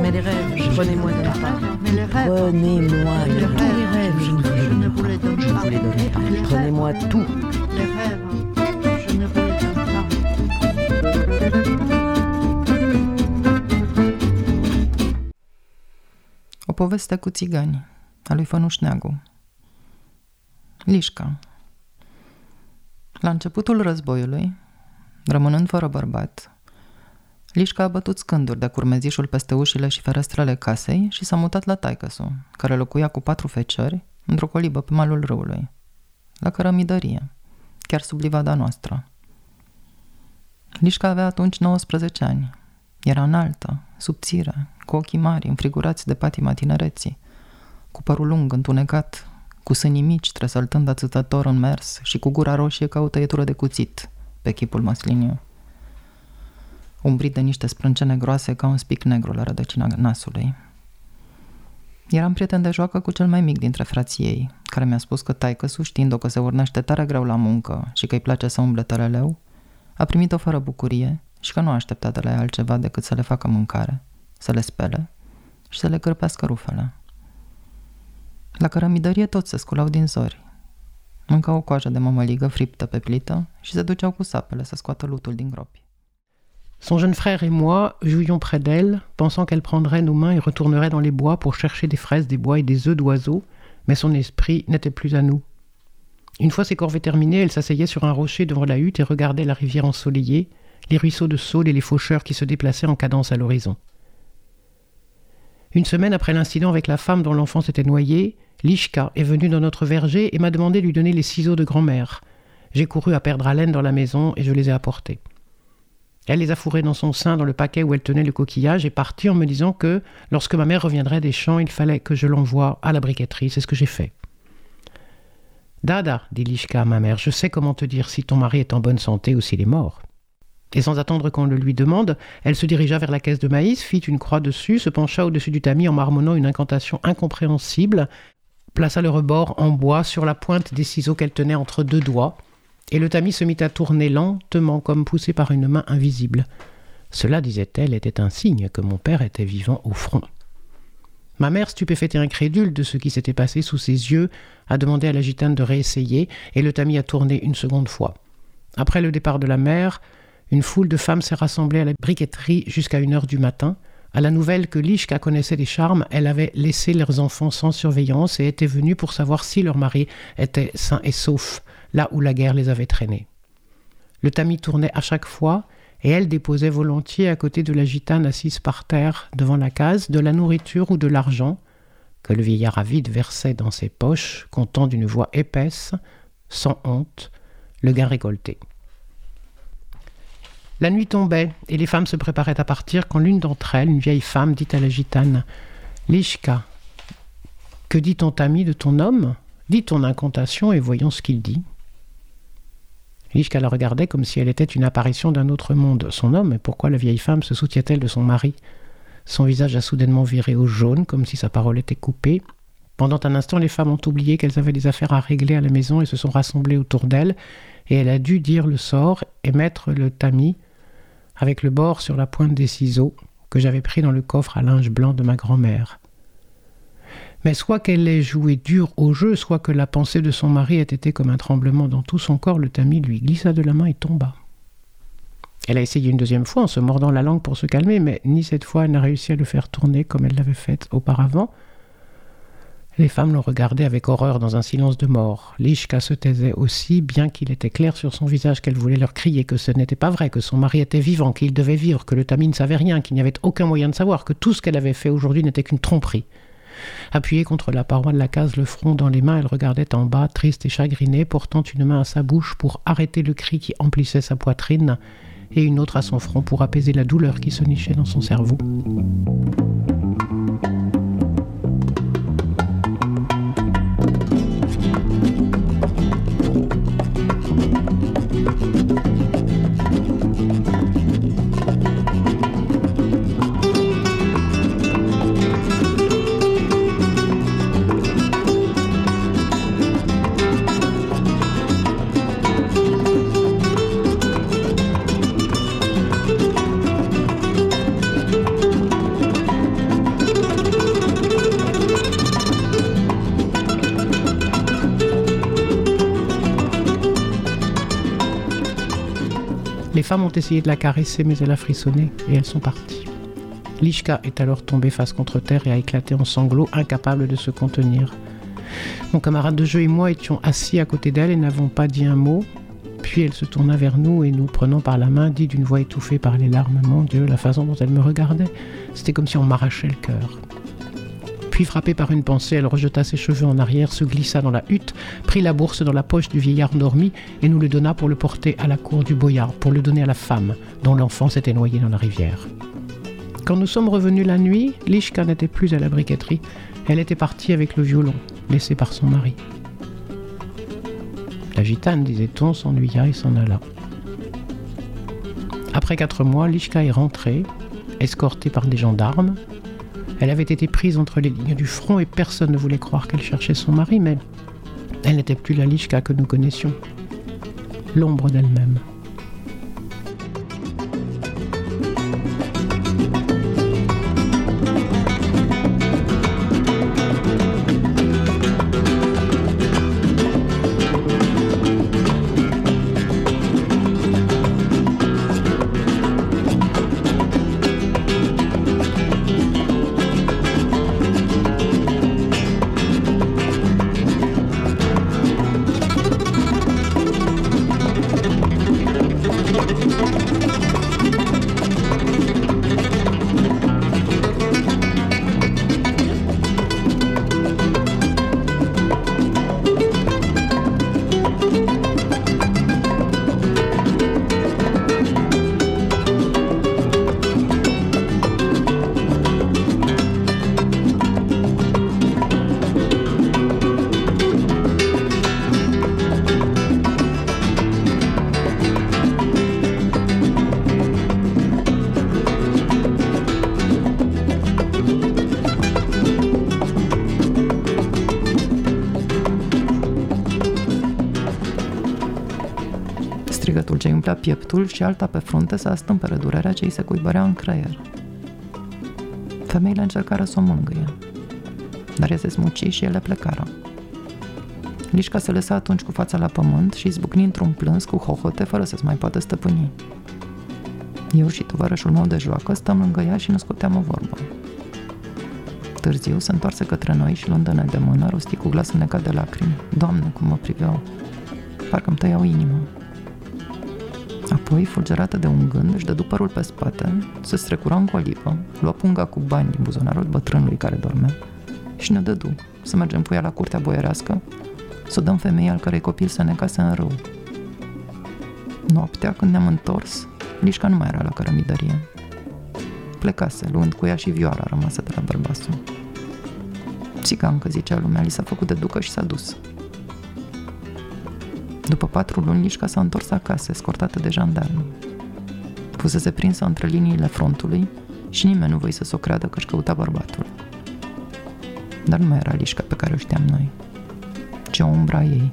Mais les rêves, prenez-moi de la part. Prenez-moi de tous les rêves, je ne vous les donne pas. Je ne vous les donne pas. Prenez-moi tout. Les rêves, je ne vous les donne pas. Lișca. La începutul războiului, rămânând fără bărbat, Lișca a bătut scânduri de curmezișul peste ușile și ferestrele casei și s-a mutat la taicăsu, care locuia cu patru feciori într-o colibă pe malul râului, la cărămidărie, chiar sub livada noastră. Lișca avea atunci 19 ani. Era înaltă, subțire, cu ochii mari, înfrigurați de patima tinereții, cu părul lung, întunecat, cu sânii mici, tresăltând atâtător în mers și cu gura roșie ca o tăietură de cuțit pe chipul măsliniu. Umbrit de niște sprâncene groase ca un spic negru la rădăcina nasului. Eram prieten de joacă cu cel mai mic dintre frații ei, care mi-a spus că taică știind-o că se urnește tare greu la muncă și că îi place să umble tăreleu, a primit-o fără bucurie și că nu aștepta de la ea altceva decât să le facă mâncare, să le spele și să le cârpească rufele. La cărămidărie toți se sculau din de. Son jeune frère et moi jouions près d'elle, pensant qu'elle prendrait nos mains et retournerait dans les bois pour chercher des fraises, des bois et des œufs d'oiseaux, mais son esprit n'était plus à nous. Une fois ses corvées terminées, elle s'asseyait sur un rocher devant la hutte et regardait la rivière ensoleillée, les ruisseaux de saules et les faucheurs qui se déplaçaient en cadence à l'horizon. Une semaine après l'incident avec la femme dont l'enfant s'était noyé, Lishka est venue dans notre verger et m'a demandé de lui donner les ciseaux de grand-mère. J'ai couru à perdre haleine dans la maison et je les ai apportés. Elle les a fourrés dans son sein dans le paquet où elle tenait le coquillage et partit en me disant que, lorsque ma mère reviendrait des champs, il fallait que je l'envoie à la briqueterie. C'est ce que j'ai fait. Dada, dit Lishka à ma mère, je sais comment te dire si ton mari est en bonne santé ou s'il est mort. Et sans attendre qu'on le lui demande, elle se dirigea vers la caisse de maïs, fit une croix dessus, se pencha au-dessus du tamis en marmonnant une incantation incompréhensible, plaça le rebord en bois sur la pointe des ciseaux qu'elle tenait entre deux doigts, et le tamis se mit à tourner lentement comme poussé par une main invisible. Cela, disait-elle, était un signe que mon père était vivant au front. Ma mère, stupéfaite et incrédule de ce qui s'était passé sous ses yeux, a demandé à la gitane de réessayer, et le tamis a tourné une seconde fois. Après le départ de la mère, une foule de femmes s'est rassemblée à la briqueterie jusqu'à une heure du matin. À la nouvelle que Lishka connaissait des charmes, elle avait laissé leurs enfants sans surveillance et était venue pour savoir si leur mari était sain et sauf, là où la guerre les avait traînés. Le tamis tournait à chaque fois, et elle déposait volontiers à côté de la gitane assise par terre devant la case de la nourriture ou de l'argent que le vieillard avide versait dans ses poches, comptant d'une voix épaisse, sans honte, le gain récolté. La nuit tombait, et les femmes se préparaient à partir quand l'une d'entre elles, une vieille femme, dit à la gitane Lishka, que dit ton ami de ton homme? Dis ton incantation et voyons ce qu'il dit. Lishka la regardait comme si elle était une apparition d'un autre monde. Son homme, et pourquoi la vieille femme se soutient-elle de son mari? Son visage a soudainement viré au jaune, comme si sa parole était coupée. Pendant un instant, les femmes ont oublié qu'elles avaient des affaires à régler à la maison et se sont rassemblées autour d'elle, et elle a dû dire le sort et mettre le tamis avec le bord sur la pointe des ciseaux que j'avais pris dans le coffre à linge blanc de ma grand-mère. Mais soit qu'elle ait joué dur au jeu, soit que la pensée de son mari ait été comme un tremblement dans tout son corps, le tamis lui glissa de la main et tomba. Elle a essayé une deuxième fois en se mordant la langue pour se calmer, mais ni cette fois elle n'a réussi à le faire tourner comme elle l'avait fait auparavant. Les femmes l'ont regardé avec horreur dans un silence de mort. Lishka se taisait aussi, bien qu'il était clair sur son visage qu'elle voulait leur crier que ce n'était pas vrai, que son mari était vivant, qu'il devait vivre, que le tamis ne savait rien, qu'il n'y avait aucun moyen de savoir, que tout ce qu'elle avait fait aujourd'hui n'était qu'une tromperie. Appuyée contre la paroi de la case, le front dans les mains, elle regardait en bas, triste et chagrinée, portant une main à sa bouche pour arrêter le cri qui emplissait sa poitrine, et une autre à son front pour apaiser la douleur qui se nichait dans son cerveau. Les femmes ont essayé de la caresser, mais elle a frissonné et elles sont parties. Lishka est alors tombée face contre terre et a éclaté en sanglots, incapable de se contenir. Mon camarade de jeu et moi étions assis à côté d'elle et n'avons pas dit un mot. Puis elle se tourna vers nous et nous prenant par la main dit d'une voix étouffée par les larmes Mon Dieu, la façon dont elle me regardait, c'était comme si on m'arrachait le cœur. Puis, frappée par une pensée, elle rejeta ses cheveux en arrière, se glissa dans la hutte, prit la bourse dans la poche du vieillard endormi et nous le donna pour le porter à la cour du boyard, pour le donner à la femme dont l'enfant s'était noyé dans la rivière. Quand nous sommes revenus la nuit, Lishka n'était plus à la briqueterie. Elle était partie avec le violon, laissé par son mari. La gitane, disait-on, s'ennuya et s'en alla. Après quatre mois, Lishka est rentrée, escortée par des gendarmes. Elle avait été prise entre les lignes du front et personne ne voulait croire qu'elle cherchait son mari, mais elle n'était plus la Lishka que nous connaissions, l'ombre d'elle-même. Strigătul ce îi umplea pieptul și alta pe frunte să astâmpere durerea ce îi se cuibărea în creier. Femeile încercară să o mângâie, dar ea se smuci și ele plecară. Lișca se lăsa atunci cu fața la pământ și izbucni într-un plâns cu hohote fără să-ți mai poată stăpâni. Eu și tovarășul meu de joacă stăm lângă ea și nu scoteam o vorbă. Târziu se întoarse către noi și luându-ne de mână, rosti cu glas înnecat de lacrimi. Doamne, cum mă priveau! Parcă îmi tăiau inima. Apoi, fulgerată de un gând, își dădu părul pe spate, se strecură în colivă, lua punga cu bani din buzunarul bătrânului care dormea și ne dădu să mergem cu ea la curtea boierească, să o dăm femeii al cărei copil se necase în râu. Noaptea, când ne-am întors, Lișca nu mai era la cărămidărie. Plecase, luând cu ea și vioara rămasă de la bărbasul. Țigancă, zicea lumea, li s-a făcut de ducă și s-a dus. După patru luni, Lișca s-a întors acasă, escortată de jandarmi. Fusese prinsă între liniile frontului și nimeni nu voia să s-o creadă că își căuta bărbatul. Dar nu mai era Lișca pe care o știam noi, ci o umbra ei.